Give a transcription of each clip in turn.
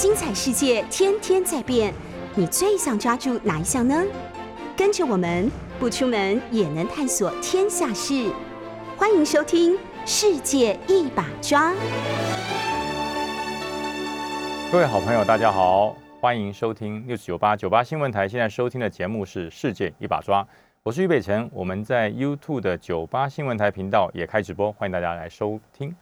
精彩世界天天在变，你最想抓住哪一项呢？跟着我们不出门也能探索天下事，欢迎收听《世界一把抓》。各位好朋友，大家好，欢迎收听六九八九八新闻台。现在收听的节目是《世界一把抓》，我是于北辰。我们在 YouTube 的九八新闻台频道也开直播，欢迎大家来收听。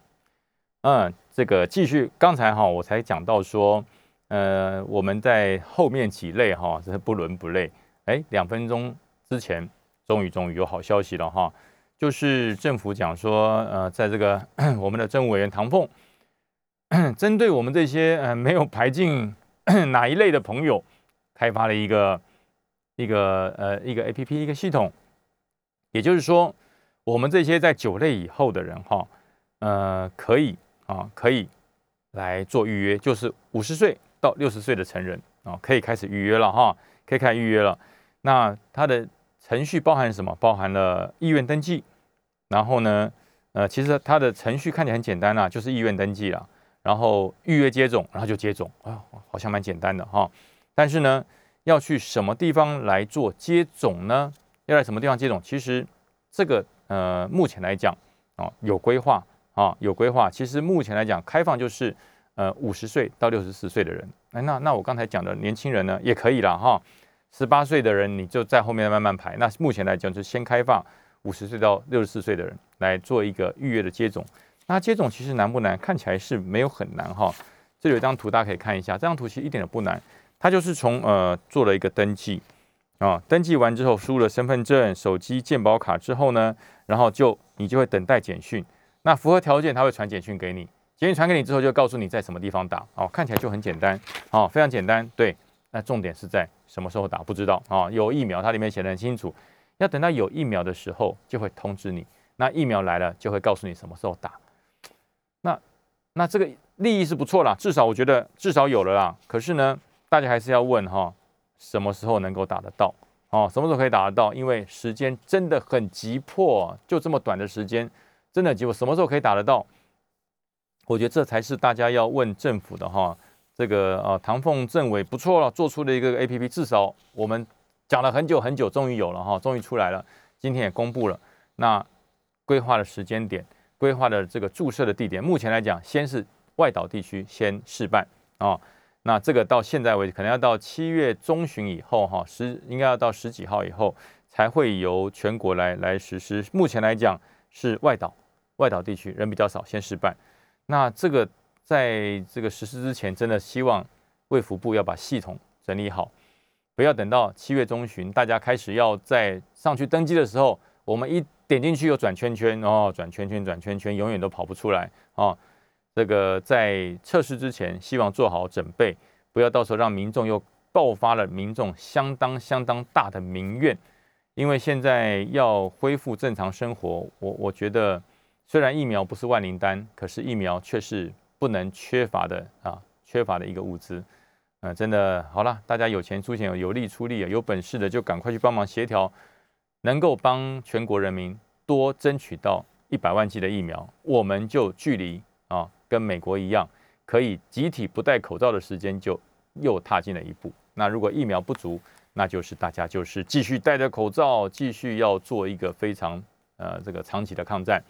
嗯，这个继续，刚才哈我才讲到说，呃，我们在后面几类哈，这是不伦不类。哎，两分钟之前，终于终于有好消息了哈，就是政府讲说，呃，在这个 我们的政务委员唐凤，针对我们这些呃没有排进 哪一类的朋友，开发了一个一个呃一个 A P P 一个系统，也就是说，我们这些在九类以后的人哈，呃，可以。啊，可以来做预约，就是五十岁到六十岁的成人啊，可以开始预约了哈，可以开始预约了。那它的程序包含什么？包含了意愿登记，然后呢，呃，其实它的程序看起来很简单啊，就是意愿登记了，然后预约接种，然后就接种啊，好像蛮简单的哈。但是呢，要去什么地方来做接种呢？要在什么地方接种？其实这个呃，目前来讲啊，有规划。啊，有规划。其实目前来讲，开放就是，呃，五十岁到六十四岁的人。哎，那那我刚才讲的年轻人呢，也可以了哈。十八岁的人，你就在后面慢慢排。那目前来讲，就先开放五十岁到六十四岁的人来做一个预约的接种。那接种其实难不难？看起来是没有很难哈。这里有一张图，大家可以看一下。这张图其实一点都不难。它就是从呃做了一个登记啊，登记完之后输入了身份证、手机、健保卡之后呢，然后就你就会等待简讯。那符合条件，他会传简讯给你。简讯传给你之后，就告诉你在什么地方打。哦，看起来就很简单，哦，非常简单。对，那重点是在什么时候打，不知道啊。有疫苗，它里面写的很清楚，要等到有疫苗的时候就会通知你。那疫苗来了，就会告诉你什么时候打。那那这个利益是不错啦，至少我觉得至少有了啦。可是呢，大家还是要问哈，什么时候能够打得到？哦，什么时候可以打得到？因为时间真的很急迫，就这么短的时间。真的，结果什么时候可以打得到？我觉得这才是大家要问政府的哈。这个呃，唐凤政委不错了，做出了一个 A P P，至少我们讲了很久很久，终于有了哈，终于出来了。今天也公布了，那规划的时间点，规划的这个注射的地点，目前来讲，先是外岛地区先试办啊。那这个到现在为止，可能要到七月中旬以后哈，十应该要到十几号以后，才会由全国来来实施。目前来讲是外岛。外岛地区人比较少，先试办。那这个在这个实施之前，真的希望卫福部要把系统整理好，不要等到七月中旬，大家开始要在上去登机的时候，我们一点进去又转圈圈哦，转圈圈转圈圈，永远都跑不出来哦。这个在测试之前，希望做好准备，不要到时候让民众又爆发了民众相当相当大的民怨。因为现在要恢复正常生活，我我觉得。虽然疫苗不是万灵丹，可是疫苗却是不能缺乏的啊，缺乏的一个物资。嗯，真的好了，大家有钱出钱，有力出力，有本事的就赶快去帮忙协调，能够帮全国人民多争取到一百万剂的疫苗，我们就距离啊跟美国一样，可以集体不戴口罩的时间就又踏进了一步。那如果疫苗不足，那就是大家就是继续戴着口罩，继续要做一个非常呃这个长期的抗战。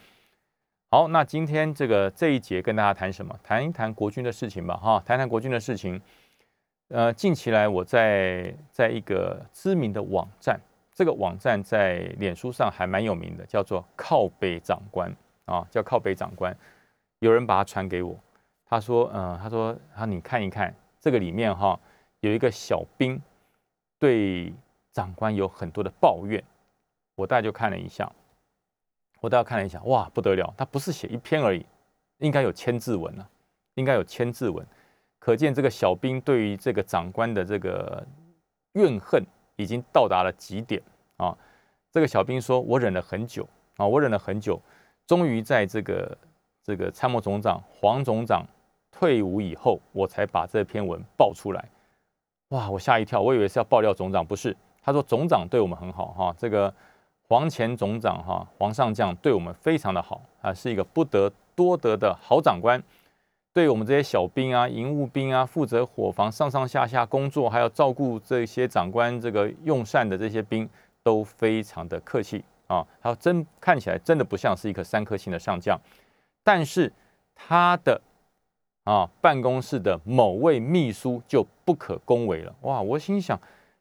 好，那今天这个这一节跟大家谈什么？谈一谈国军的事情吧，哈，谈谈国军的事情。呃，近期来我在在一个知名的网站，这个网站在脸书上还蛮有名的，叫做靠北长官啊，叫靠北长官。有人把它传给我，他说，嗯，他说，他你看一看这个里面哈，有一个小兵对长官有很多的抱怨，我大概就看了一下。我大家看了一下，哇，不得了！他不是写一篇而已，应该有千字文啊，应该有千字文，可见这个小兵对于这个长官的这个怨恨已经到达了极点啊！这个小兵说：“我忍了很久啊，我忍了很久，终于在这个这个参谋总长黄总长退伍以后，我才把这篇文爆出来。”哇，我吓一跳，我以为是要爆料总长，不是？他说总长对我们很好哈，这个。黄前总长哈，黄上将对我们非常的好啊，是一个不得多得的好长官。对我们这些小兵啊、营务兵啊，负责伙房上上下下工作，还要照顾这些长官这个用膳的这些兵，都非常的客气啊。他真看起来真的不像是一个三颗星的上将，但是他的啊办公室的某位秘书就不可恭维了。哇，我心想，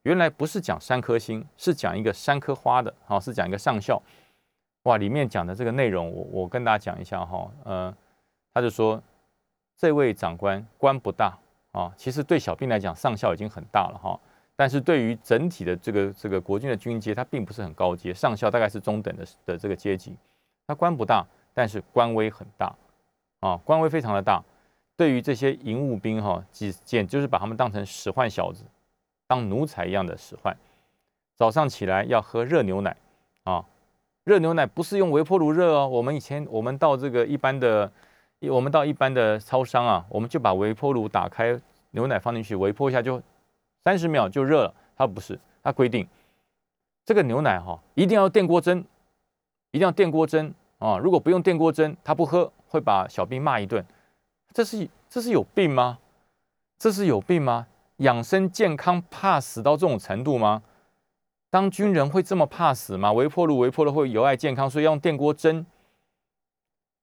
原来不是讲三颗星，是讲一个三颗花的，啊，是讲一个上校。哇，里面讲的这个内容，我我跟大家讲一下哈，呃，他就说这位长官官不大啊，其实对小兵来讲，上校已经很大了哈，但是对于整体的这个这个国军的军阶，他并不是很高阶，上校大概是中等的的这个阶级，他官不大，但是官威很大啊，官威非常的大，对于这些营务兵哈，简简就是把他们当成使唤小子，当奴才一样的使唤，早上起来要喝热牛奶啊。热牛奶不是用微波炉热哦，我们以前我们到这个一般的，我们到一般的超商啊，我们就把微波炉打开，牛奶放进去，微波一下就三十秒就热了。它不是，它规定这个牛奶哈一定要电锅蒸，一定要电锅蒸啊！如果不用电锅蒸，他不喝会把小兵骂一顿。这是这是有病吗？这是有病吗？养生健康怕死到这种程度吗？当军人会这么怕死吗？微波炉微波了会有害健康，所以要用电锅蒸。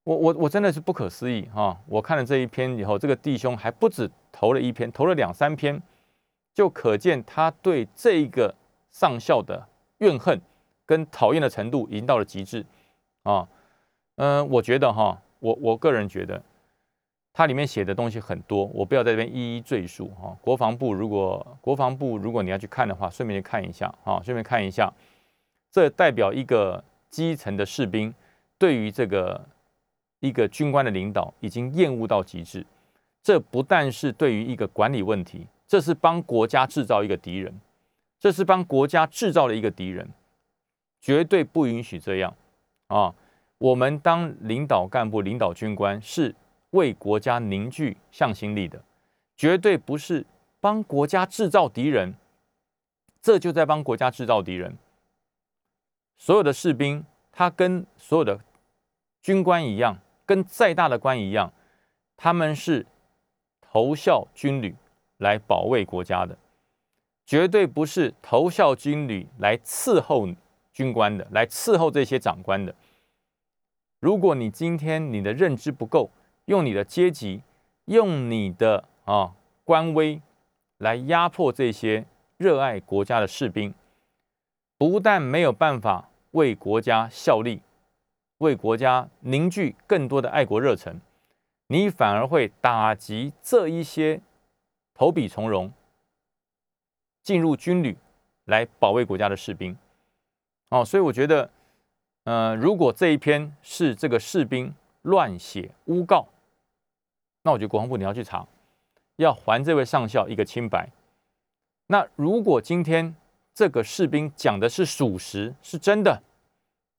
我我我真的是不可思议哈！我看了这一篇以后，这个弟兄还不止投了一篇，投了两三篇，就可见他对这一个上校的怨恨跟讨厌的程度已经到了极致啊。嗯，我觉得哈，我我个人觉得。它里面写的东西很多，我不要在这边一一赘述哈。国防部如果国防部如果你要去看的话，顺便去看一下啊，顺便看一下，这代表一个基层的士兵对于这个一个军官的领导已经厌恶到极致。这不但是对于一个管理问题，这是帮国家制造一个敌人，这是帮国家制造了一个敌人，绝对不允许这样啊！我们当领导干部、领导军官是。为国家凝聚向心力的，绝对不是帮国家制造敌人，这就在帮国家制造敌人。所有的士兵，他跟所有的军官一样，跟再大的官一样，他们是投效军旅来保卫国家的，绝对不是投效军旅来伺候军官的，来伺候这些长官的。如果你今天你的认知不够，用你的阶级，用你的啊官威来压迫这些热爱国家的士兵，不但没有办法为国家效力，为国家凝聚更多的爱国热忱，你反而会打击这一些投笔从戎、进入军旅来保卫国家的士兵。哦，所以我觉得，呃，如果这一篇是这个士兵乱写诬告。那我觉得国防部你要去查，要还这位上校一个清白。那如果今天这个士兵讲的是属实，是真的，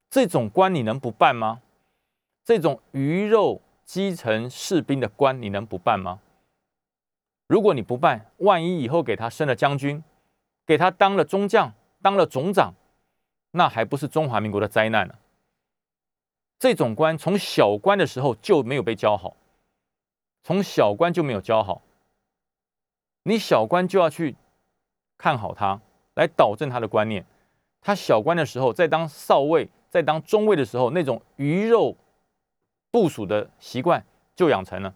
这种官你能不办吗？这种鱼肉基层士兵的官你能不办吗？如果你不办，万一以后给他升了将军，给他当了中将，当了总长，那还不是中华民国的灾难呢？这种官从小官的时候就没有被教好。从小官就没有教好，你小官就要去看好他，来导正他的观念。他小官的时候，在当少尉、在当中尉的时候，那种鱼肉部署的习惯就养成了，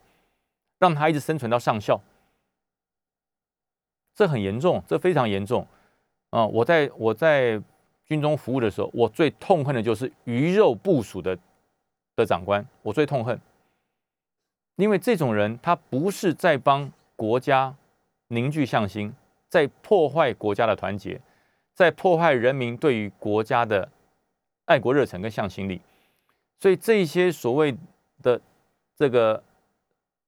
让他一直生存到上校。这很严重，这非常严重啊！我在我在军中服务的时候，我最痛恨的就是鱼肉部署的的长官，我最痛恨。因为这种人，他不是在帮国家凝聚向心，在破坏国家的团结，在破坏人民对于国家的爱国热忱跟向心力。所以这些所谓的这个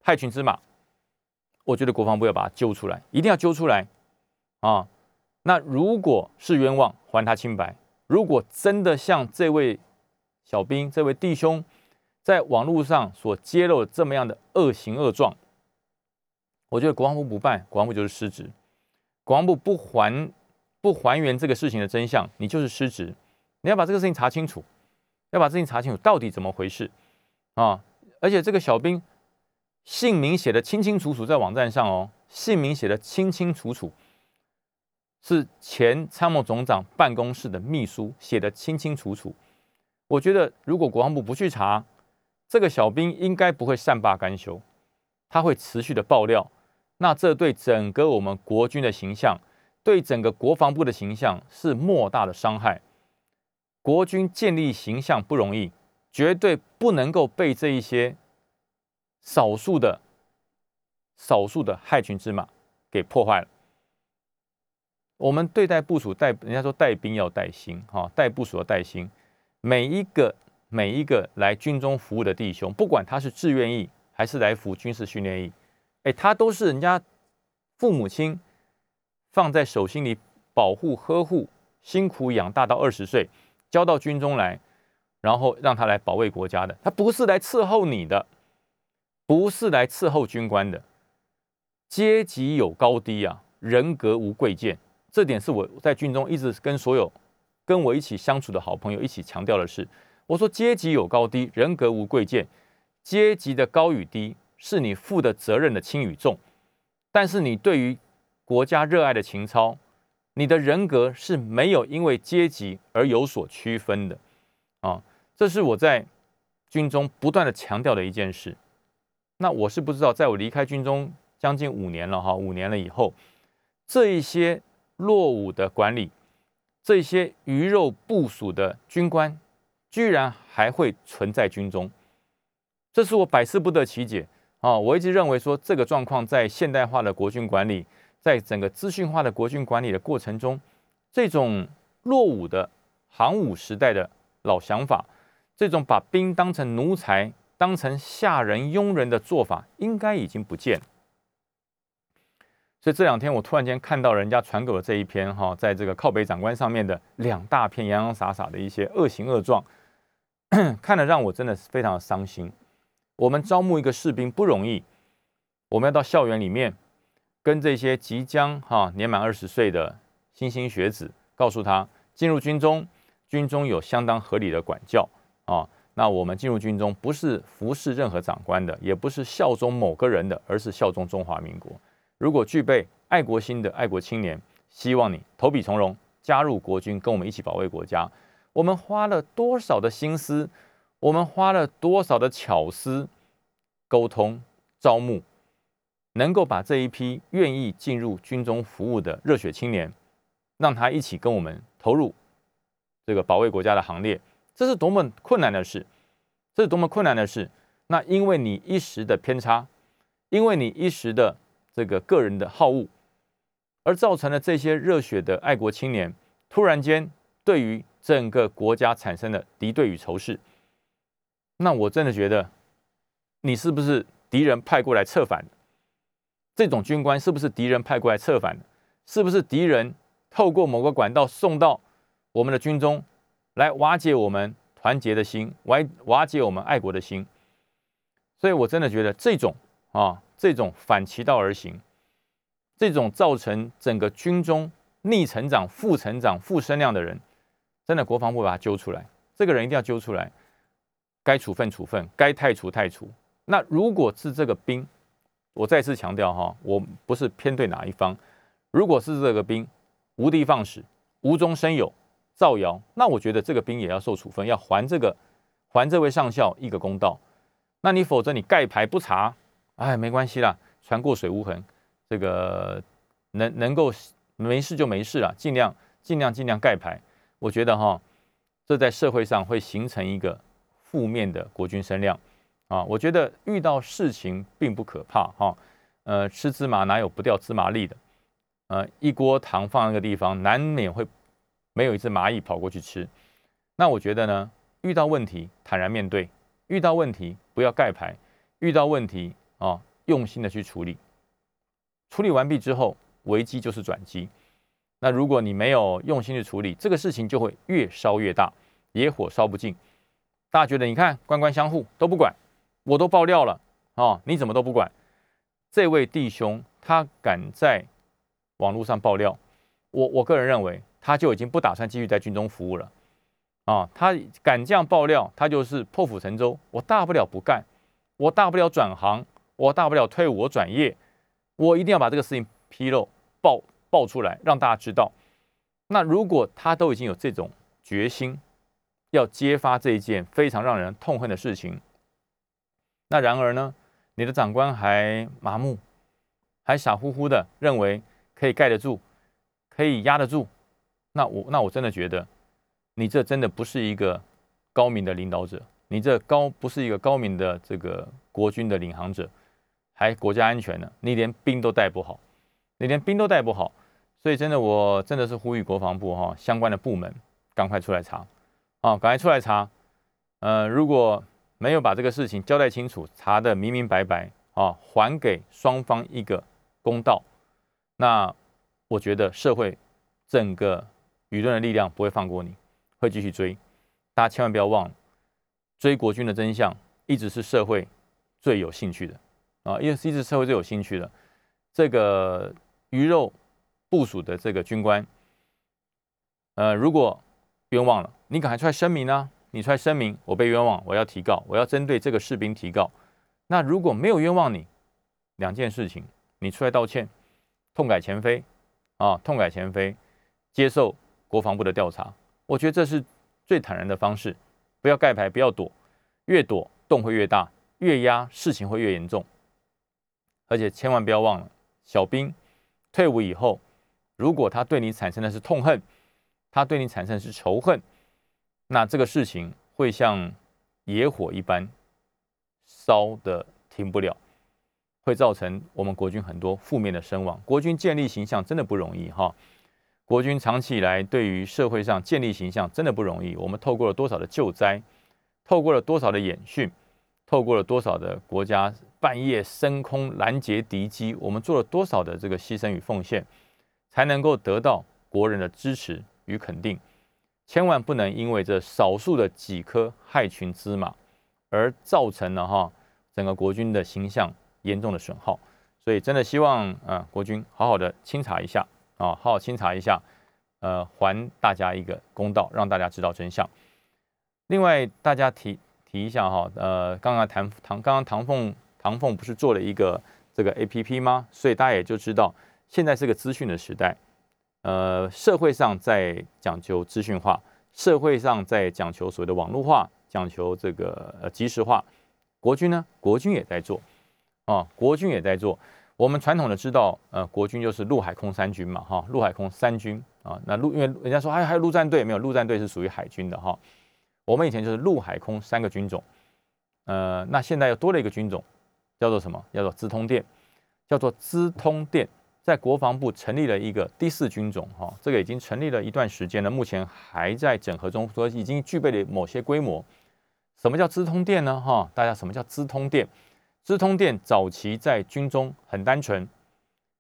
害群之马，我觉得国防部要把他揪出来，一定要揪出来啊！那如果是冤枉，还他清白；如果真的像这位小兵、这位弟兄，在网络上所揭露这么样的恶行恶状，我觉得国防部不办，国防部就是失职。国防部不还不还原这个事情的真相，你就是失职。你要把这个事情查清楚，要把事情查清楚到底怎么回事啊！而且这个小兵姓名写的清清楚楚，在网站上哦，姓名写的清清楚楚，是前参谋总长办公室的秘书写的清清楚楚。我觉得，如果国防部不去查，这个小兵应该不会善罢甘休，他会持续的爆料。那这对整个我们国军的形象，对整个国防部的形象是莫大的伤害。国军建立形象不容易，绝对不能够被这一些少数的、少数的害群之马给破坏了。我们对待部署带，人家说带兵要带心，哈，带部署要带心。每一个每一个来军中服务的弟兄，不管他是志愿役还是来服军事训练役，哎，他都是人家父母亲放在手心里保护呵护，辛苦养大到二十岁，交到军中来，然后让他来保卫国家的。他不是来伺候你的，不是来伺候军官的。阶级有高低啊，人格无贵贱，这点是我在军中一直跟所有。跟我一起相处的好朋友一起强调的是，我说阶级有高低，人格无贵贱。阶级的高与低是你负的责任的轻与重，但是你对于国家热爱的情操，你的人格是没有因为阶级而有所区分的啊！这是我在军中不断的强调的一件事。那我是不知道，在我离开军中将近五年了哈，五年了以后，这一些落伍的管理。这些鱼肉部署的军官，居然还会存在军中，这是我百思不得其解啊！我一直认为说，这个状况在现代化的国军管理，在整个资讯化的国军管理的过程中，这种落伍的航武时代的老想法，这种把兵当成奴才、当成下人、佣人的做法，应该已经不见。所以这两天我突然间看到人家传给我这一篇哈，在这个靠北长官上面的两大片洋洋洒洒的一些恶行恶状，看了让我真的是非常的伤心。我们招募一个士兵不容易，我们要到校园里面跟这些即将哈年满二十岁的新兴学子，告诉他进入军中，军中有相当合理的管教啊。那我们进入军中不是服侍任何长官的，也不是效忠某个人的，而是效忠中华民国。如果具备爱国心的爱国青年，希望你投笔从戎，加入国军，跟我们一起保卫国家。我们花了多少的心思，我们花了多少的巧思，沟通招募，能够把这一批愿意进入军中服务的热血青年，让他一起跟我们投入这个保卫国家的行列，这是多么困难的事！这是多么困难的事！那因为你一时的偏差，因为你一时的。这个个人的好恶，而造成了这些热血的爱国青年突然间对于整个国家产生的敌对与仇视。那我真的觉得，你是不是敌人派过来策反？这种军官是不是敌人派过来策反？是不是敌人透过某个管道送到我们的军中来瓦解我们团结的心，瓦瓦解我们爱国的心？所以我真的觉得这种啊。这种反其道而行，这种造成整个军中逆成长、负成长、负声量的人，真的国防部把他揪出来，这个人一定要揪出来，该处分处分，该太除太除。那如果是这个兵，我再次强调哈，我不是偏对哪一方。如果是这个兵无的放矢、无中生有、造谣，那我觉得这个兵也要受处分，要还这个还这位上校一个公道。那你否则你盖牌不查。哎，没关系啦，船过水无痕，这个能能够没事就没事了，尽量尽量尽量盖牌。我觉得哈，这在社会上会形成一个负面的国军声量啊。我觉得遇到事情并不可怕哈，呃，吃芝麻哪有不掉芝麻粒的？呃，一锅糖放那个地方，难免会没有一只蚂蚁跑过去吃。那我觉得呢，遇到问题坦然面对，遇到问题不要盖牌，遇到问题。啊，用心的去处理，处理完毕之后，危机就是转机。那如果你没有用心去处理，这个事情就会越烧越大，野火烧不尽。大家觉得，你看官官相护都不管，我都爆料了啊，你怎么都不管？这位弟兄他敢在网络上爆料，我我个人认为，他就已经不打算继续在军中服务了啊。他敢这样爆料，他就是破釜沉舟。我大不了不干，我大不了转行。我大不了退伍，我转业，我一定要把这个事情披露、爆爆出来，让大家知道。那如果他都已经有这种决心，要揭发这一件非常让人痛恨的事情，那然而呢，你的长官还麻木，还傻乎乎的认为可以盖得住，可以压得住，那我那我真的觉得，你这真的不是一个高明的领导者，你这高不是一个高明的这个国军的领航者，还国家安全呢，你连兵都带不好，你连兵都带不好。所以，真的，我真的是呼吁国防部哈相关的部门赶快出来查，啊，赶快出来查。呃，如果没有把这个事情交代清楚，查的明明白白啊，还给双方一个公道，那我觉得社会整个舆论的力量不会放过你，会继续追。大家千万不要忘了，追国军的真相一直是社会最有兴趣的啊，因为是一直社会最有兴趣的这个鱼肉。部署的这个军官，呃，如果冤枉了，你赶快出来声明啊！你出来声明，我被冤枉，我要提告，我要针对这个士兵提告。那如果没有冤枉你，两件事情，你出来道歉，痛改前非啊，痛改前非，接受国防部的调查，我觉得这是最坦然的方式。不要盖牌，不要躲，越躲洞会越大，越压事情会越严重。而且千万不要忘了，小兵退伍以后。如果他对你产生的是痛恨，他对你产生的是仇恨，那这个事情会像野火一般烧的停不了，会造成我们国军很多负面的声望。国军建立形象真的不容易哈，国军长期以来对于社会上建立形象真的不容易。我们透过了多少的救灾，透过了多少的演训，透过了多少的国家半夜升空拦截敌机，我们做了多少的这个牺牲与奉献。才能够得到国人的支持与肯定，千万不能因为这少数的几颗害群之马，而造成了哈整个国军的形象严重的损耗。所以真的希望啊国军好好的清查一下啊，好好清查一下，呃，还大家一个公道，让大家知道真相。另外，大家提提一下哈，呃，刚刚唐唐刚刚唐凤唐凤不是做了一个这个 A P P 吗？所以大家也就知道。现在是个资讯的时代，呃，社会上在讲求资讯化，社会上在讲求所谓的网络化，讲求这个呃即时化。国军呢，国军也在做啊，国军也在做。我们传统的知道，呃，国军就是陆海空三军嘛，哈，陆海空三军啊。那陆因为人家说还还有陆战队，没有陆战队是属于海军的哈。我们以前就是陆海空三个军种，呃，那现在又多了一个军种，叫做什么？叫做资通电，叫做资通电。在国防部成立了一个第四军种，哈，这个已经成立了一段时间了，目前还在整合中，说已经具备了某些规模。什么叫资通电呢？哈，大家什么叫资通电？资通电早期在军中很单纯，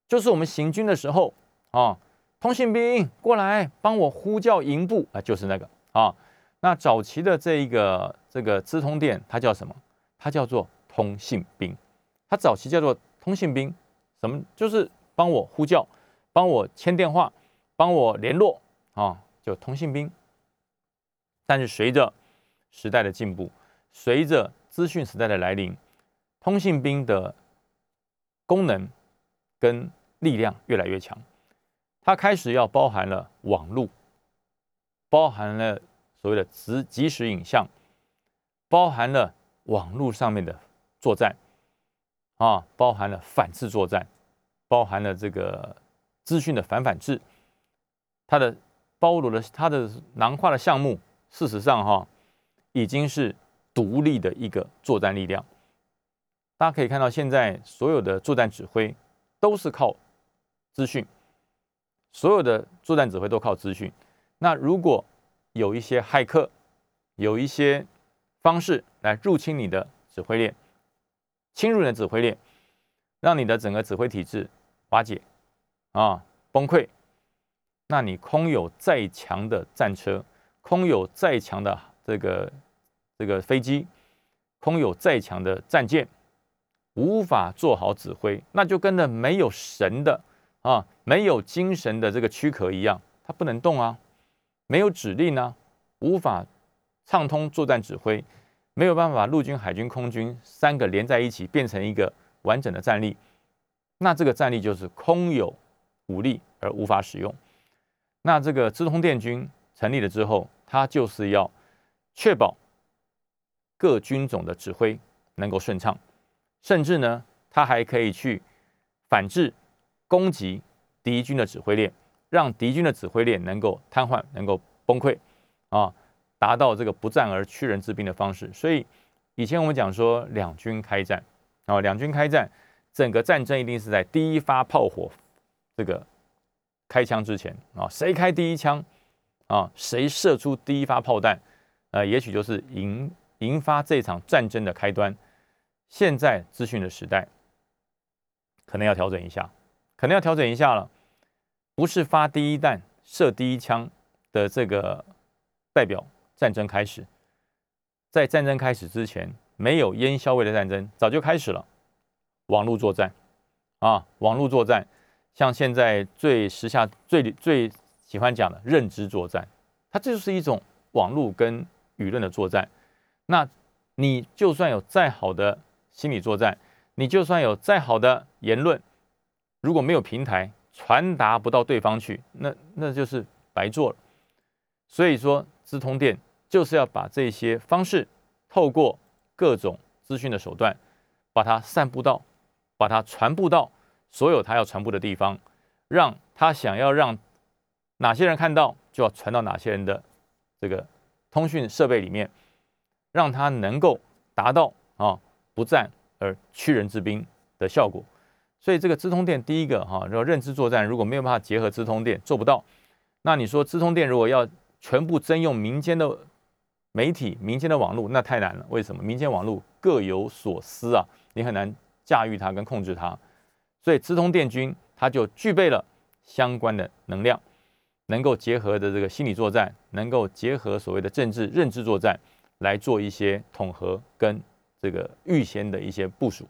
就是我们行军的时候啊，通信兵过来帮我呼叫营部啊，就是那个啊。那早期的这一个这个资通电，它叫什么？它叫做通信兵。它早期叫做通信兵，什么就是。帮我呼叫，帮我牵电话，帮我联络啊，就通信兵。但是随着时代的进步，随着资讯时代的来临，通信兵的功能跟力量越来越强，它开始要包含了网络，包含了所谓的即即时影像，包含了网络上面的作战啊，包含了反制作战。包含了这个资讯的反反制，它的包罗的它的囊括的项目，事实上哈已经是独立的一个作战力量。大家可以看到，现在所有的作战指挥都是靠资讯，所有的作战指挥都靠资讯。那如果有一些骇客，有一些方式来入侵你的指挥链，侵入你的指挥链，让你的整个指挥体制。瓦解啊，崩溃！那你空有再强的战车，空有再强的这个这个飞机，空有再强的战舰，无法做好指挥，那就跟着没有神的啊，没有精神的这个躯壳一样，它不能动啊，没有指令呢，无法畅通作战指挥，没有办法陆军、海军、空军三个连在一起变成一个完整的战力，那这个战力就是空有武力而无法使用。那这个资通电军成立了之后，它就是要确保各军种的指挥能够顺畅，甚至呢，它还可以去反制攻击敌军的指挥链，让敌军的指挥链能够瘫痪，能够崩溃啊。达到这个不战而屈人之兵的方式，所以以前我们讲说两军开战啊，两军开战，整个战争一定是在第一发炮火这个开枪之前啊，谁开第一枪啊，谁射出第一发炮弹，呃，也许就是引引发这场战争的开端。现在资讯的时代，可能要调整一下，可能要调整一下了，不是发第一弹、射第一枪的这个代表。战争开始，在战争开始之前，没有烟硝味的战争早就开始了。网络作战啊，网络作战，像现在最时下最最喜欢讲的认知作战，它这就是一种网络跟舆论的作战。那你就算有再好的心理作战，你就算有再好的言论，如果没有平台传达不到对方去，那那就是白做了。所以说，资通电。就是要把这些方式透过各种资讯的手段，把它散布到，把它传播到所有他要传播的地方，让他想要让哪些人看到，就要传到哪些人的这个通讯设备里面，让他能够达到啊不战而屈人之兵的效果。所以这个资通电第一个哈，要认知作战如果没有办法结合资通电做不到，那你说资通电如果要全部征用民间的。媒体、民间的网络那太难了，为什么？民间网络各有所思啊，你很难驾驭它跟控制它。所以直通电军它就具备了相关的能量，能够结合的这个心理作战，能够结合所谓的政治认知作战，来做一些统合跟这个预先的一些部署。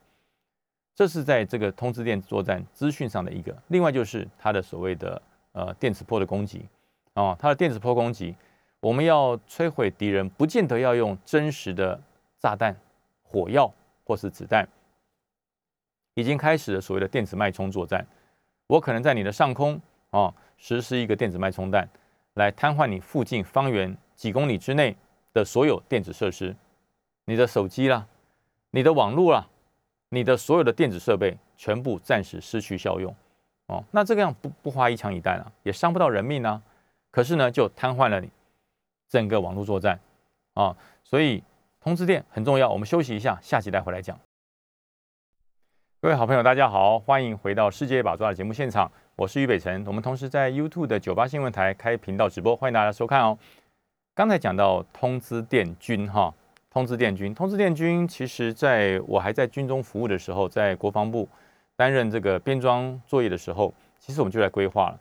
这是在这个通知电作战资讯上的一个。另外就是它的所谓的呃电磁波的攻击啊，它的电磁波攻击。我们要摧毁敌人，不见得要用真实的炸弹、火药或是子弹。已经开始了所谓的电子脉冲作战。我可能在你的上空啊，实施一个电子脉冲弹，来瘫痪你附近方圆几公里之内的所有电子设施，你的手机啦，你的网络啦，你的所有的电子设备全部暂时失去效用。哦，那这个样不不花一枪一弹啊，也伤不到人命啊。可是呢，就瘫痪了你。整个网络作战啊，所以通知电很重要。我们休息一下，下期再回来讲。各位好朋友，大家好，欢迎回到《世界把抓》的节目现场，我是于北辰。我们同时在 YouTube 的九八新闻台开频道直播，欢迎大家收看哦。刚才讲到通知电军哈，通知电军，通知电军，其实在我还在军中服务的时候，在国防部担任这个编装作业的时候，其实我们就在规划了。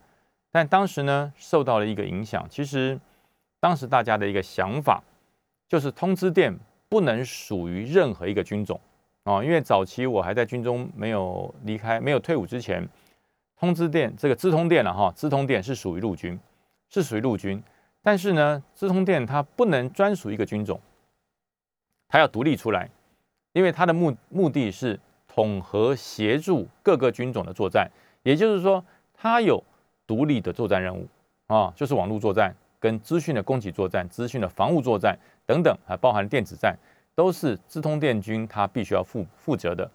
但当时呢，受到了一个影响，其实。当时大家的一个想法，就是通知电不能属于任何一个军种啊，因为早期我还在军中没有离开、没有退伍之前，通知电这个资通电了哈，资通电是属于陆军，是属于陆军，但是呢，资通电它不能专属一个军种，它要独立出来，因为它的目目的是统合协助各个军种的作战，也就是说，它有独立的作战任务啊，就是网络作战。跟资讯的供给作战、资讯的防务作战等等，还包含电子战，都是资通电军他必须要负负责的。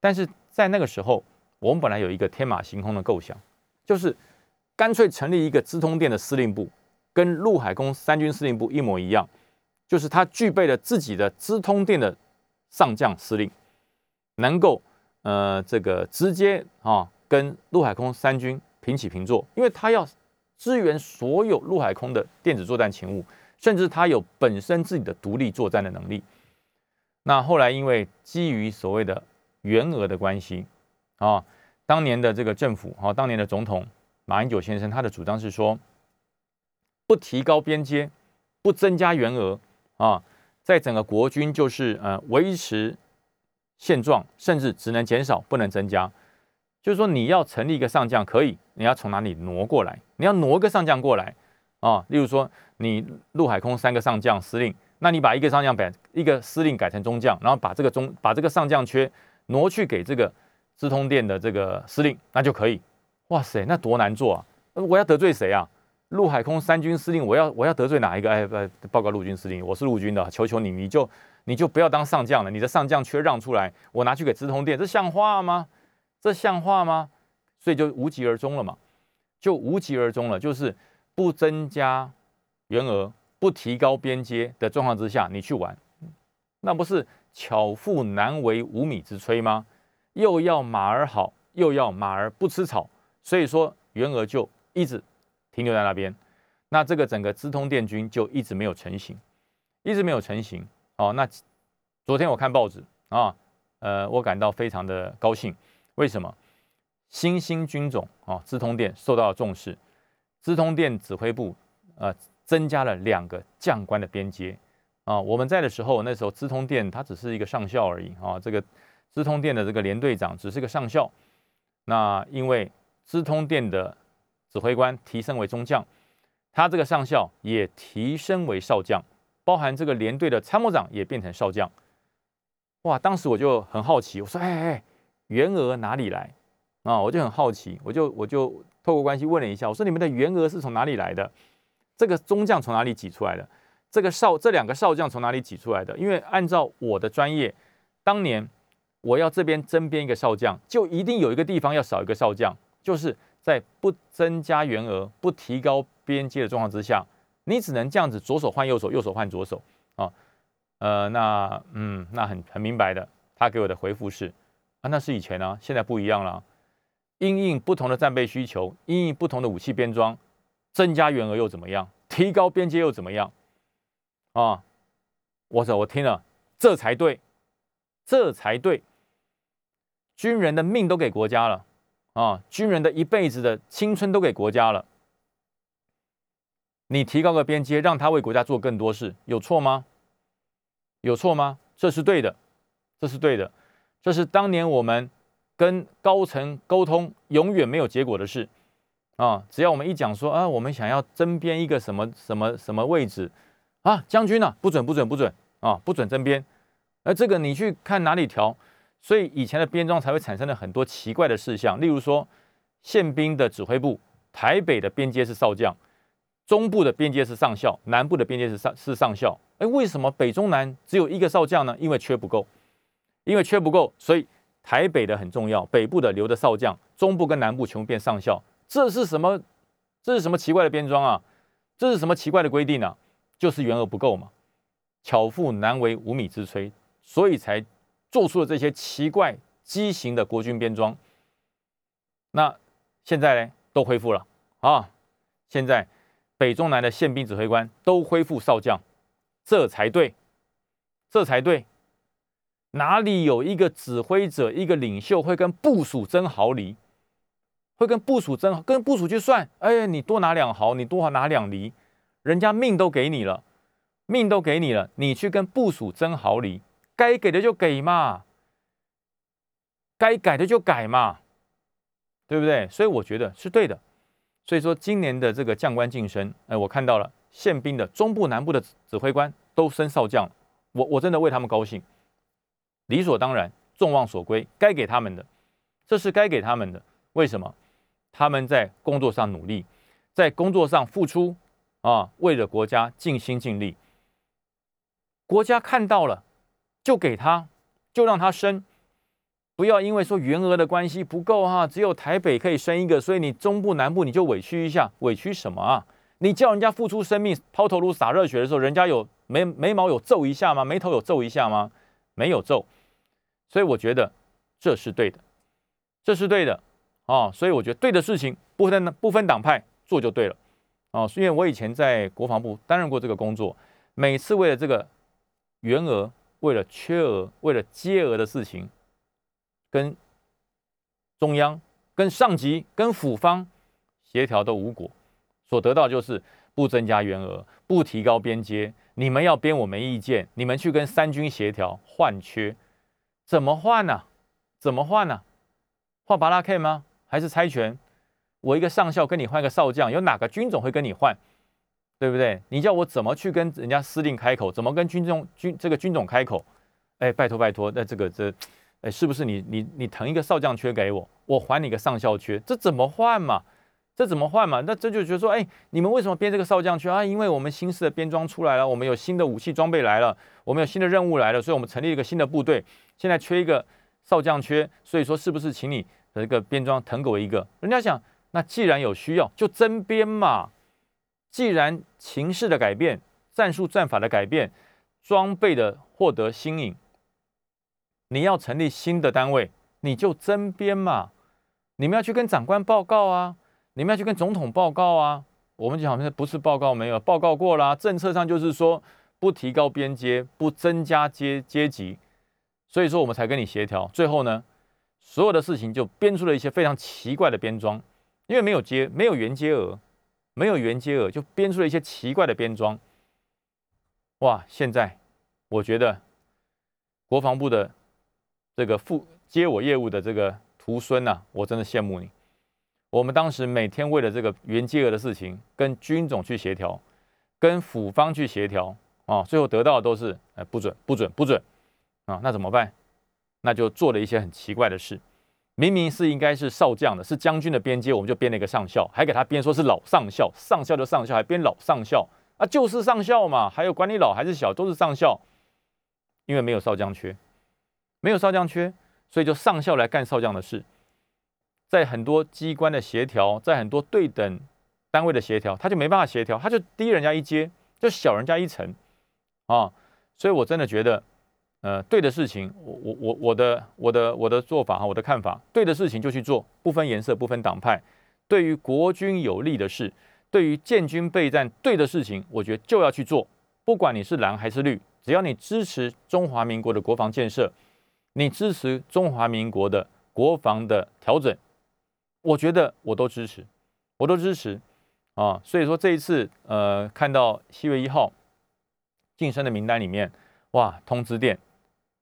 但是在那个时候，我们本来有一个天马行空的构想，就是干脆成立一个资通电的司令部，跟陆海空三军司令部一模一样，就是他具备了自己的资通电的上将司令，能够呃这个直接啊跟陆海空三军平起平坐，因为他要。支援所有陆海空的电子作战勤务，甚至它有本身自己的独立作战的能力。那后来因为基于所谓的员额的关系啊，当年的这个政府啊，当年的总统马英九先生他的主张是说，不提高边阶，不增加员额啊，在整个国军就是呃维持现状，甚至只能减少，不能增加。就是说，你要成立一个上将，可以，你要从哪里挪过来？你要挪个上将过来啊。例如说，你陆海空三个上将司令，那你把一个上将改一个司令改成中将，然后把这个中把这个上将缺挪去给这个资通电的这个司令，那就可以。哇塞，那多难做啊！我要得罪谁啊？陆海空三军司令，我要我要得罪哪一个？哎，报告陆军司令，我是陆军的，求求你，你就你就不要当上将了，你的上将缺让出来，我拿去给资通电，这像话吗？这像话吗？所以就无疾而终了嘛，就无疾而终了，就是不增加员额、不提高边界的状况之下，你去玩，那不是巧妇难为无米之炊吗？又要马儿好，又要马儿不吃草。所以说，员额就一直停留在那边，那这个整个资通电军就一直没有成型，一直没有成型。哦，那昨天我看报纸啊，呃，我感到非常的高兴。为什么？新兴军种啊，资通电受到了重视，资通电指挥部呃增加了两个将官的编阶啊。我们在的时候，那时候资通电他只是一个上校而已啊，这个资通电的这个连队长只是个上校。那因为资通电的指挥官提升为中将，他这个上校也提升为少将，包含这个连队的参谋长也变成少将。哇！当时我就很好奇，我说：“哎哎，员额哪里来？”啊，我就很好奇，我就我就透过关系问了一下，我说：“你们的员额是从哪里来的？这个中将从哪里挤出来的？这个少这两个少将从哪里挤出来的？因为按照我的专业，当年我要这边增编一个少将，就一定有一个地方要少一个少将。”就是在不增加员额、不提高边界的状况之下，你只能这样子左手换右手，右手换左手啊。呃，那嗯，那很很明白的。他给我的回复是啊，那是以前啊，现在不一样了。因应不同的战备需求，因应不同的武器编装，增加员额又怎么样？提高边界又怎么样？啊，我说我听了，这才对，这才对。军人的命都给国家了。啊，军人的一辈子的青春都给国家了，你提高个边界，让他为国家做更多事，有错吗？有错吗？这是对的，这是对的，这是当年我们跟高层沟通永远没有结果的事啊！只要我们一讲说啊，我们想要增编一个什么什么什么位置啊，将军呢，不准不准不准啊，不准增编，而这个你去看哪里调？所以以前的编装才会产生了很多奇怪的事项，例如说宪兵的指挥部，台北的边阶是少将，中部的边阶是上校，南部的边阶是上是上校。哎，为什么北中南只有一个少将呢？因为缺不够，因为缺不够，所以台北的很重要，北部的留的少将，中部跟南部全部变上校。这是什么？这是什么奇怪的编装啊？这是什么奇怪的规定啊？就是员额不够嘛，巧妇难为无米之炊，所以才。做出了这些奇怪畸形的国军编装，那现在呢都恢复了啊！现在北中南的宪兵指挥官都恢复少将，这才对，这才对。哪里有一个指挥者、一个领袖会跟部署争毫厘，会跟部署争，跟部署去算？哎，你多拿两毫，你多拿两厘，人家命都给你了，命都给你了，你去跟部署争毫厘？该给的就给嘛，该改的就改嘛，对不对？所以我觉得是对的。所以说今年的这个将官晋升，哎，我看到了宪兵的中部、南部的指挥官都升少将，我我真的为他们高兴，理所当然，众望所归，该给他们的，这是该给他们的。为什么？他们在工作上努力，在工作上付出啊，为了国家尽心尽力，国家看到了。就给他，就让他升，不要因为说员额的关系不够哈，只有台北可以升一个，所以你中部南部你就委屈一下，委屈什么啊？你叫人家付出生命、抛头颅、洒热血的时候，人家有眉眉毛有皱一下吗？眉头有皱一下吗？没有皱，所以我觉得这是对的，这是对的啊！所以我觉得对的事情不分不分党派做就对了啊！因为我以前在国防部担任过这个工作，每次为了这个员额。为了缺额，为了接额的事情，跟中央、跟上级、跟府方协调都无果，所得到就是不增加员额，不提高边阶。你们要编，我没意见。你们去跟三军协调换缺，怎么换呢？怎么换呢？换巴拉 K 吗？还是猜拳？我一个上校跟你换一个少将，有哪个军种会跟你换？对不对？你叫我怎么去跟人家司令开口？怎么跟军中军这个军种开口？哎，拜托拜托，那这个这哎，是不是你你你腾一个少将缺给我，我还你个上校缺？这怎么换嘛？这怎么换嘛？那这就觉得说，哎，你们为什么编这个少将缺啊？因为我们新式的编装出来了，我们有新的武器装备来了，我们有新的任务来了，所以我们成立一个新的部队，现在缺一个少将缺，所以说是不是请你的这个编装腾给我一个？人家想，那既然有需要，就增编嘛。既然情势的改变、战术战法的改变、装备的获得新颖，你要成立新的单位，你就增编嘛。你们要去跟长官报告啊。你们要去跟总统报告啊！我们讲不是报告没有报告过啦，政策上就是说不提高边阶，不增加阶阶级，所以说我们才跟你协调。最后呢，所有的事情就编出了一些非常奇怪的编装，因为没有接，没有原接额，没有原接额，就编出了一些奇怪的编装。哇！现在我觉得国防部的这个副接我业务的这个徒孙呐，我真的羡慕你。我们当时每天为了这个原接额的事情，跟军总去协调，跟府方去协调啊，最后得到的都是哎不准不准不准啊，那怎么办？那就做了一些很奇怪的事。明明是应该是少将的，是将军的编阶，我们就编了一个上校，还给他编说是老上校，上校就上校，还编老上校啊，就是上校嘛，还有管你老还是小都是上校，因为没有少将缺，没有少将缺，所以就上校来干少将的事。在很多机关的协调，在很多对等单位的协调，他就没办法协调，他就低人家一阶，就小人家一层啊！所以我真的觉得，呃，对的事情，我我我我的我的我的做法哈，我的看法，对的事情就去做，不分颜色，不分党派。对于国军有利的事，对于建军备战对的事情，我觉得就要去做，不管你是蓝还是绿，只要你支持中华民国的国防建设，你支持中华民国的国防的调整。我觉得我都支持，我都支持啊！所以说这一次，呃，看到七月一号晋升的名单里面，哇，通知电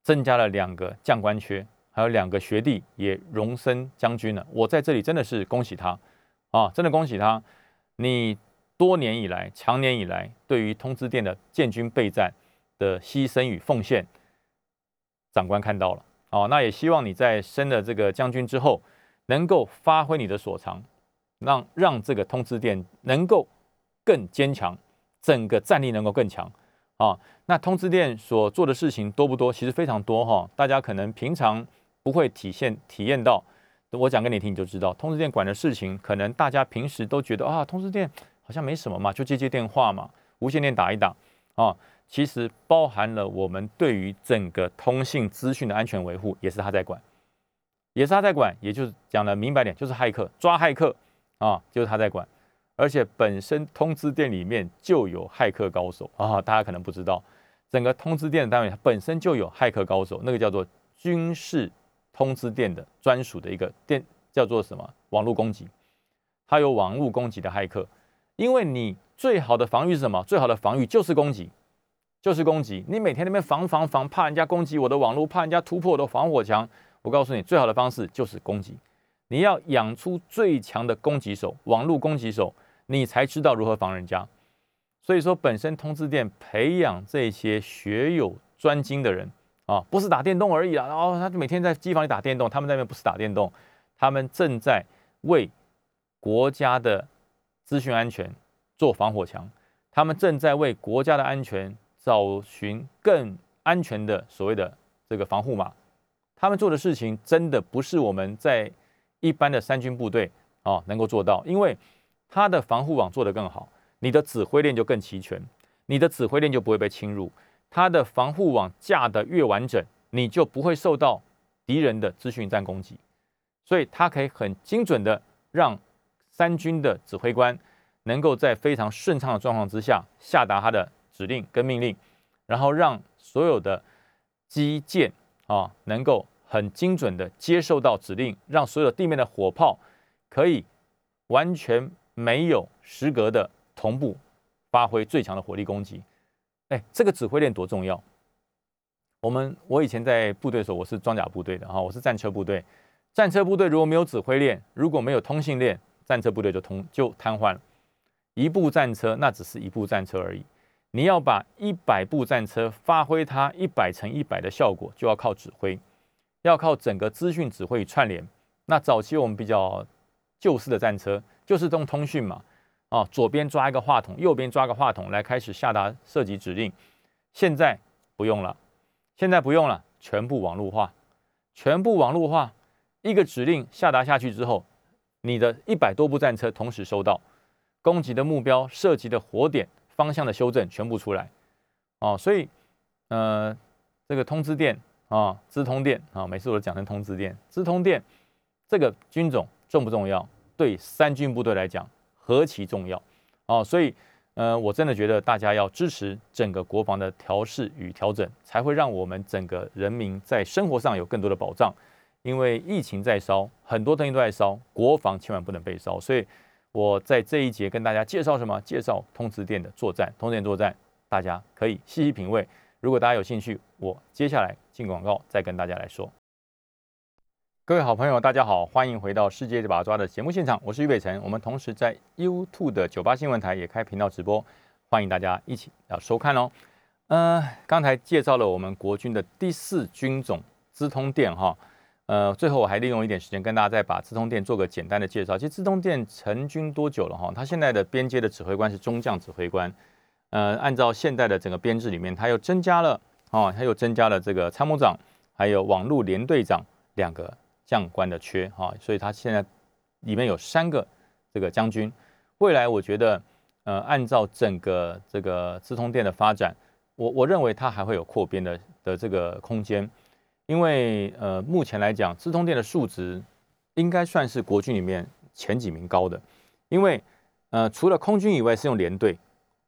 增加了两个将官缺，还有两个学弟也荣升将军了。我在这里真的是恭喜他啊！真的恭喜他！你多年以来、长年以来对于通知殿的建军备战的牺牲与奉献，长官看到了哦。那也希望你在升了这个将军之后。能够发挥你的所长，让让这个通知殿能够更坚强，整个战力能够更强啊！那通知店所做的事情多不多？其实非常多哈！大家可能平常不会体现体验到，我讲给你听你就知道。通知店管的事情，可能大家平时都觉得啊，通知店好像没什么嘛，就接接电话嘛，无线电打一打啊。其实包含了我们对于整个通信资讯的安全维护，也是他在管。也是他在管，也就是讲的明白点，就是骇客抓骇客啊，就是他在管，而且本身通知店里面就有骇客高手啊，大家可能不知道，整个通知店的单位本身就有骇客高手，那个叫做军事通知店的专属的一个店，叫做什么网络攻击，它有网络攻击的骇客，因为你最好的防御是什么？最好的防御就是攻击，就是攻击，你每天那边防防防，怕人家攻击我的网络，怕人家突破我的防火墙。我告诉你，最好的方式就是攻击。你要养出最强的攻击手，网络攻击手，你才知道如何防人家。所以说，本身通知店培养这些学有专精的人啊，不是打电动而已啊。然后他每天在机房里打电动，他们那边不是打电动，他们正在为国家的资讯安全做防火墙，他们正在为国家的安全找寻更安全的所谓的这个防护码。他们做的事情真的不是我们在一般的三军部队啊能够做到，因为他的防护网做得更好，你的指挥链就更齐全，你的指挥链就不会被侵入。他的防护网架得越完整，你就不会受到敌人的资讯战攻击。所以，他可以很精准的让三军的指挥官能够在非常顺畅的状况之下下达他的指令跟命令，然后让所有的基建啊能够。很精准的接受到指令，让所有地面的火炮可以完全没有失格的同步发挥最强的火力攻击。哎，这个指挥链多重要！我们我以前在部队的时候，我是装甲部队的哈，我是战车部队。战车部队如果没有指挥链，如果没有通信链，战车部队就通就瘫痪了。一部战车那只是一部战车而已，你要把一百部战车发挥它一百乘一百的效果，就要靠指挥。要靠整个资讯指挥与串联。那早期我们比较旧式的战车就是用通讯嘛，啊，左边抓一个话筒，右边抓个话筒来开始下达射击指令。现在不用了，现在不用了，全部网络化，全部网络化，一个指令下达下去之后，你的一百多部战车同时收到攻击的目标、射击的火点、方向的修正全部出来，哦，所以呃，这个通知电啊，资通电啊，每次我都讲成通知电，资通电。这个军种重不重要？对三军部队来讲何其重要哦！所以，呃，我真的觉得大家要支持整个国防的调试与调整，才会让我们整个人民在生活上有更多的保障。因为疫情在烧，很多东西都在烧，国防千万不能被烧。所以，我在这一节跟大家介绍什么？介绍通知电的作战，通知电作战，大家可以细细品味。如果大家有兴趣，我接下来进广告再跟大家来说。各位好朋友，大家好，欢迎回到《世界这把抓》的节目现场，我是于北辰。我们同时在 YouTube 的九八新闻台也开频道直播，欢迎大家一起要收看哦。呃，刚才介绍了我们国军的第四军种资通电哈，呃，最后我还利用一点时间跟大家再把资通电做个简单的介绍。其实资通电成军多久了哈？它现在的边界的指挥官是中将指挥官，呃，按照现在的整个编制里面，它又增加了哦，它又增加了这个参谋长，还有网络连队长两个。将官的缺哈，所以他现在里面有三个这个将军。未来我觉得，呃，按照整个这个资通电的发展，我我认为它还会有扩编的的这个空间。因为呃，目前来讲，资通电的数值应该算是国军里面前几名高的。因为呃，除了空军以外是用连队，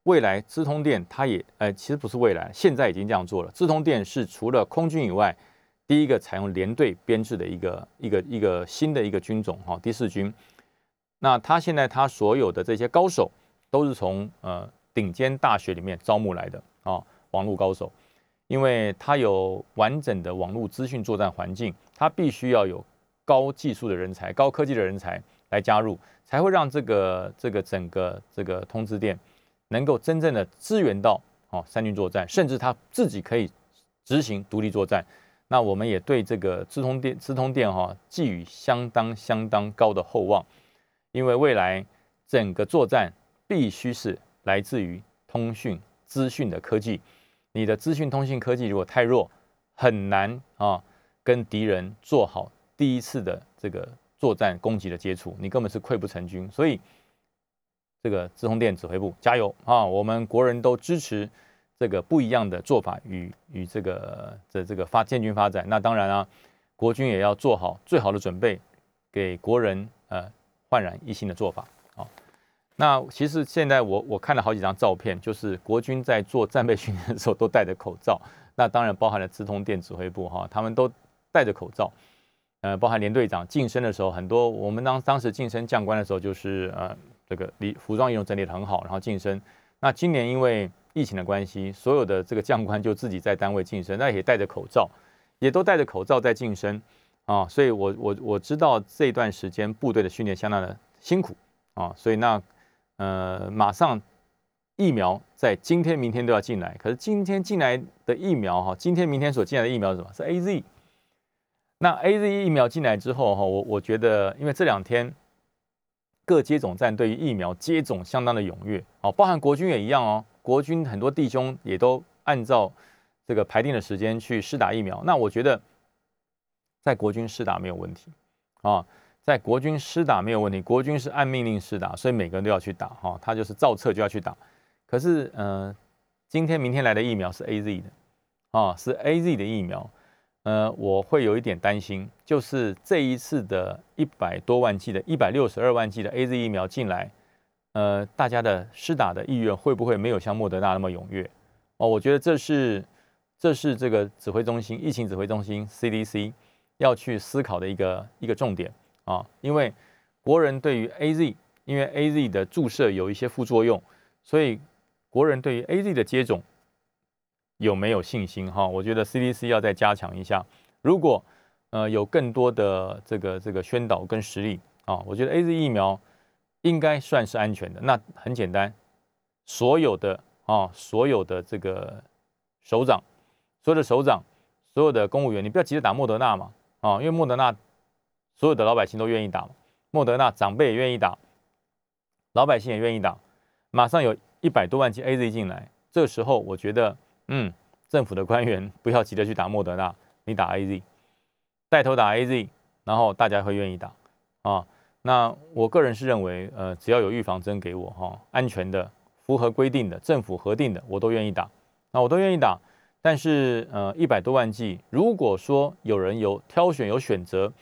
未来资通电它也呃，其实不是未来，现在已经这样做了。资通电是除了空军以外。第一个采用连队编制的一个一个一个新的一个军种哈，第四军。那他现在他所有的这些高手都是从呃顶尖大学里面招募来的啊，网络高手，因为他有完整的网络资讯作战环境，他必须要有高技术的人才、高科技的人才来加入，才会让这个这个整个这个通知电能够真正的支援到哦三军作战，甚至他自己可以执行独立作战。那我们也对这个资通电、资通电哈寄予相当相当高的厚望，因为未来整个作战必须是来自于通讯资讯的科技，你的资讯通讯科技如果太弱，很难啊跟敌人做好第一次的这个作战攻击的接触，你根本是溃不成军。所以这个资通电指挥部加油啊！我们国人都支持。这个不一样的做法与与这个的这个发建军发展，那当然啊，国军也要做好最好的准备，给国人呃焕然一新的做法啊。那其实现在我我看了好几张照片，就是国军在做战备训练的时候都戴着口罩，那当然包含了直通电指挥部哈，他们都戴着口罩，呃，包含连队长晋升的时候，很多我们当当时晋升将官的时候，就是呃这个礼服装仪容整理的很好，然后晋升。那今年因为疫情的关系，所有的这个将官就自己在单位晋升，那也戴着口罩，也都戴着口罩在晋升啊。所以，我我我知道这段时间部队的训练相当的辛苦啊。所以，那呃，马上疫苗在今天、明天都要进来。可是今天进来的疫苗哈，今天、明天所进来的疫苗是什么？是 A Z。那 A Z 疫苗进来之后哈，我我觉得，因为这两天各接种站对于疫苗接种相当的踊跃哦，包含国军也一样哦。国军很多弟兄也都按照这个排定的时间去试打疫苗。那我觉得，在国军试打没有问题啊，在国军试打没有问题。国军是按命令试打，所以每个人都要去打哈，他就是照册就要去打。可是，呃，今天明天来的疫苗是 A Z 的啊，是 A Z 的疫苗。呃，我会有一点担心，就是这一次的一百多万剂的、一百六十二万剂的 A Z 疫苗进来。呃，大家的施打的意愿会不会没有像莫德纳那么踊跃？哦，我觉得这是这是这个指挥中心、疫情指挥中心 CDC 要去思考的一个一个重点啊。因为国人对于 AZ，因为 AZ 的注射有一些副作用，所以国人对于 AZ 的接种有没有信心？哈，我觉得 CDC 要再加强一下。如果呃有更多的这个这个宣导跟实力啊，我觉得 AZ 疫苗。应该算是安全的。那很简单，所有的啊，所有的这个首长，所有的首长，所有的公务员，你不要急着打莫德纳嘛。啊，因为莫德纳所有的老百姓都愿意打，莫德纳长辈也愿意打，老百姓也愿意打，马上有一百多万剂 A Z 进来，这个时候我觉得，嗯，政府的官员 不要急着去打莫德纳，你打 A Z，带头打 A Z，然后大家会愿意打啊。那我个人是认为，呃，只要有预防针给我哈，安全的、符合规定的、政府核定的，我都愿意打。那我都愿意打。但是，呃，一百多万剂，如果说有人有挑选、有选择，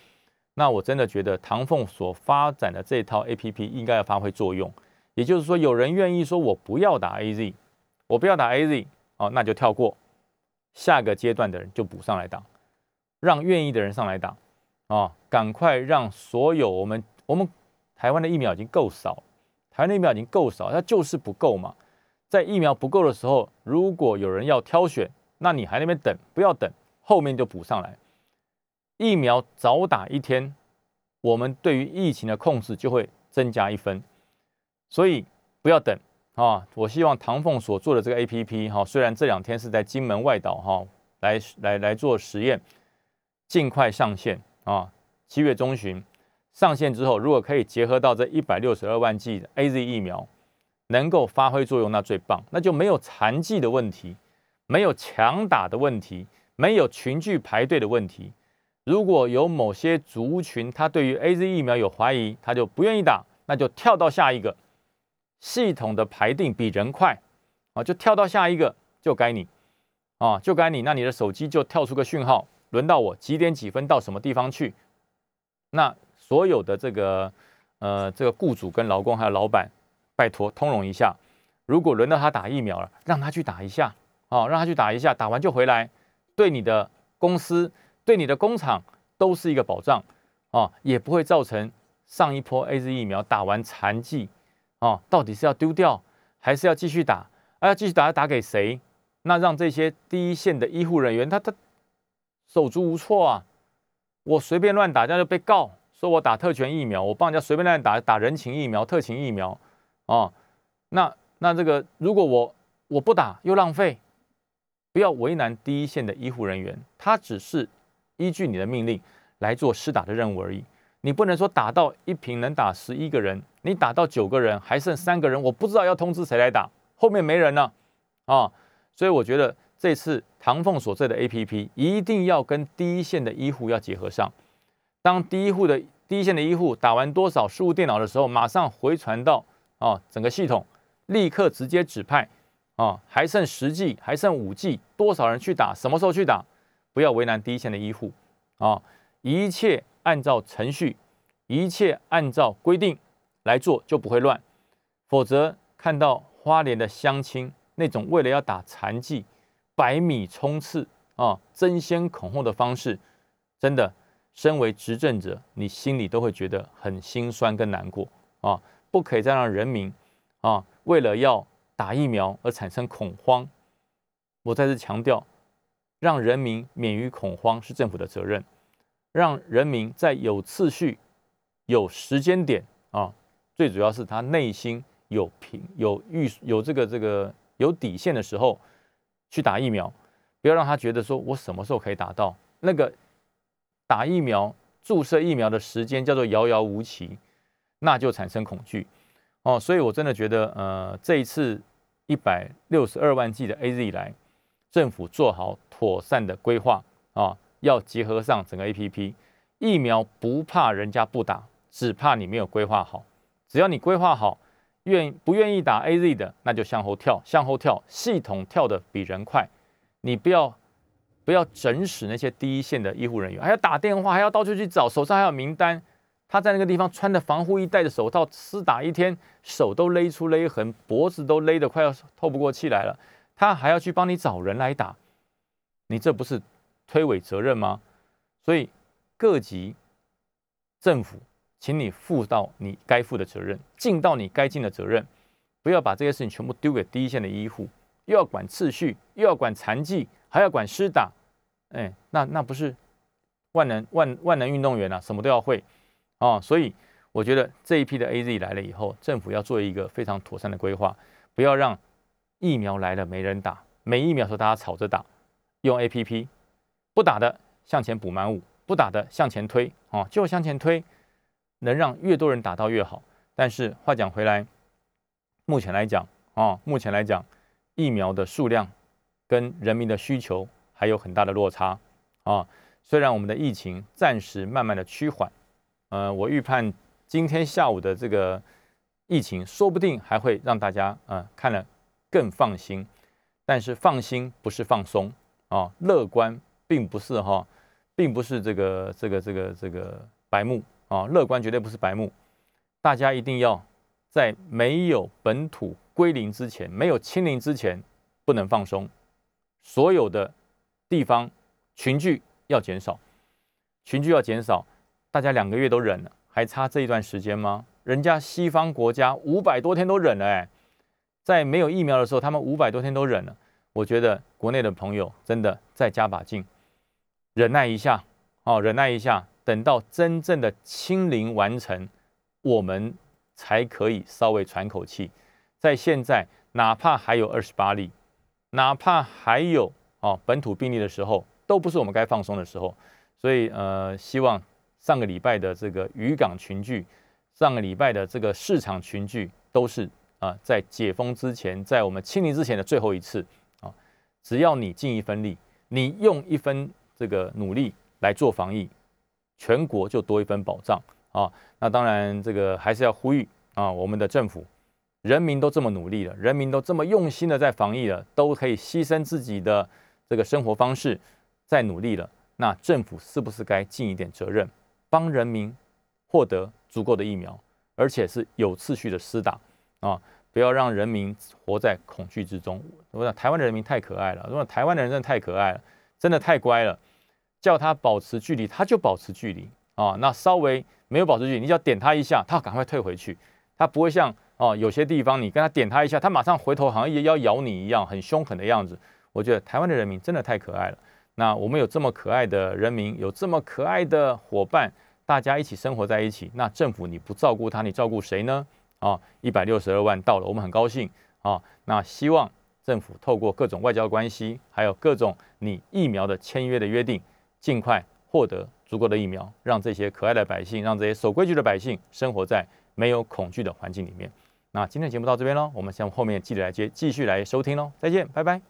那我真的觉得唐凤所发展的这套 A P P 应该要发挥作用。也就是说，有人愿意说我不要打 A Z，我不要打 A Z，哦，那就跳过，下个阶段的人就补上来打，让愿意的人上来打，啊，赶快让所有我们。我们台湾的疫苗已经够少，台湾的疫苗已经够少，它就是不够嘛。在疫苗不够的时候，如果有人要挑选，那你还那边等，不要等，后面就补上来。疫苗早打一天，我们对于疫情的控制就会增加一分。所以不要等啊！我希望唐凤所做的这个 A P P 哈，虽然这两天是在金门外岛哈来来来做实验，尽快上线啊，七月中旬。上线之后，如果可以结合到这一百六十二万剂的 A Z 疫苗，能够发挥作用，那最棒，那就没有残剂的问题，没有强打的问题，没有群聚排队的问题。如果有某些族群他对于 A Z 疫苗有怀疑，他就不愿意打，那就跳到下一个系统的排定比人快啊，就跳到下一个，就该你啊，就该你，那你的手机就跳出个讯号，轮到我几点几分到什么地方去，那。所有的这个呃，这个雇主跟劳工还有老板，拜托通融一下。如果轮到他打疫苗了，让他去打一下哦，让他去打一下，打完就回来，对你的公司、对你的工厂都是一个保障哦，也不会造成上一波 A Z 疫苗打完残疾哦，到底是要丢掉还是要继续打？啊，要继续打要打给谁？那让这些第一线的医护人员他他手足无措啊！我随便乱打，这样就被告。说我打特权疫苗，我帮人家随便乱打打人情疫苗、特情疫苗，哦，那那这个如果我我不打又浪费，不要为难第一线的医护人员，他只是依据你的命令来做施打的任务而已。你不能说打到一瓶能打十一个人，你打到九个人还剩三个人，我不知道要通知谁来打，后面没人了啊。所以我觉得这次唐凤所在的 A P P 一定要跟第一线的医护要结合上。当第一户的第一线的医护打完多少输入电脑的时候，马上回传到啊整个系统，立刻直接指派啊还剩十 G 还剩五 G 多少人去打，什么时候去打，不要为难第一线的医护啊，一切按照程序，一切按照规定来做就不会乱，否则看到花莲的乡亲那种为了要打残疾百米冲刺啊争先恐后的方式，真的。身为执政者，你心里都会觉得很心酸跟难过啊！不可以再让人民啊为了要打疫苗而产生恐慌。我再次强调，让人民免于恐慌是政府的责任，让人民在有次序、有时间点啊，最主要是他内心有平、有预、有这个这个有底线的时候去打疫苗，不要让他觉得说我什么时候可以打到那个。打疫苗、注射疫苗的时间叫做遥遥无期，那就产生恐惧哦。所以我真的觉得，呃，这一次一百六十二万剂的 A Z 来，政府做好妥善的规划啊，要结合上整个 A P P 疫苗，不怕人家不打，只怕你没有规划好。只要你规划好，愿不愿意打 A Z 的，那就向后跳，向后跳，系统跳的比人快，你不要。不要整死那些第一线的医护人员，还要打电话，还要到处去找，手上还有名单。他在那个地方穿的防护衣、戴着手套，厮打一天，手都勒出勒痕，脖子都勒得快要透不过气来了。他还要去帮你找人来打，你这不是推诿责任吗？所以各级政府，请你负到你该负的责任，尽到你该尽的责任，不要把这些事情全部丢给第一线的医护，又要管秩序，又要管残疾。还要管施打，哎，那那不是万能万万能运动员啊，什么都要会哦。所以我觉得这一批的 A Z 来了以后，政府要做一个非常妥善的规划，不要让疫苗来了没人打，没疫苗时候大家吵着打，用 A P P 不打的向前补满五，不不打的向前推啊，就向前推，能让越多人打到越好。但是话讲回来，目前来讲啊，目前来讲，疫苗的数量跟人民的需求还有很大的落差啊。虽然我们的疫情暂时慢慢的趋缓，呃，我预判今天下午的这个疫情，说不定还会让大家呃看了更放心。但是放心不是放松啊，乐观并不是哈，并不是这个这个这个这个白目啊，乐观绝对不是白目。大家一定要在没有本土归零之前，没有清零之前，不能放松。所有的地方群聚要减少，群聚要减少。大家两个月都忍了，还差这一段时间吗？人家西方国家五百多天都忍了，哎。在没有疫苗的时候，他们五百多天都忍了。我觉得国内的朋友真的再加把劲，忍耐一下，哦，忍耐一下，等到真正的清零完成，我们才可以稍微喘口气。在现在，哪怕还有二十八例，哪怕还有哦本土病例的时候，都不是我们该放松的时候。所以，呃，希望上个礼拜的这个渔港群聚，上个礼拜的这个市场群聚，都是。啊，在解封之前，在我们清零之前的最后一次啊，只要你尽一分力，你用一分这个努力来做防疫，全国就多一分保障啊。那当然，这个还是要呼吁啊，我们的政府，人民都这么努力了，人民都这么用心的在防疫了，都可以牺牲自己的这个生活方式在努力了，那政府是不是该尽一点责任，帮人民获得足够的疫苗，而且是有次序的施打？啊，不要让人民活在恐惧之中。我讲台湾的人民太可爱了，如果台湾的人真的太可爱了，真的太乖了。叫他保持距离，他就保持距离啊。那稍微没有保持距离，你只要点他一下，他赶快退回去。他不会像哦有些地方你跟他点他一下，他马上回头好像也要咬你一样，很凶狠的样子。我觉得台湾的人民真的太可爱了。那我们有这么可爱的人民，有这么可爱的伙伴，大家一起生活在一起。那政府你不照顾他，你照顾谁呢？啊，一百六十二万到了，我们很高兴啊。那希望政府透过各种外交关系，还有各种你疫苗的签约的约定，尽快获得足够的疫苗，让这些可爱的百姓，让这些守规矩的百姓生活在没有恐惧的环境里面。那今天的节目到这边喽，我们向后面记得来接，继续来收听喽。再见，拜拜。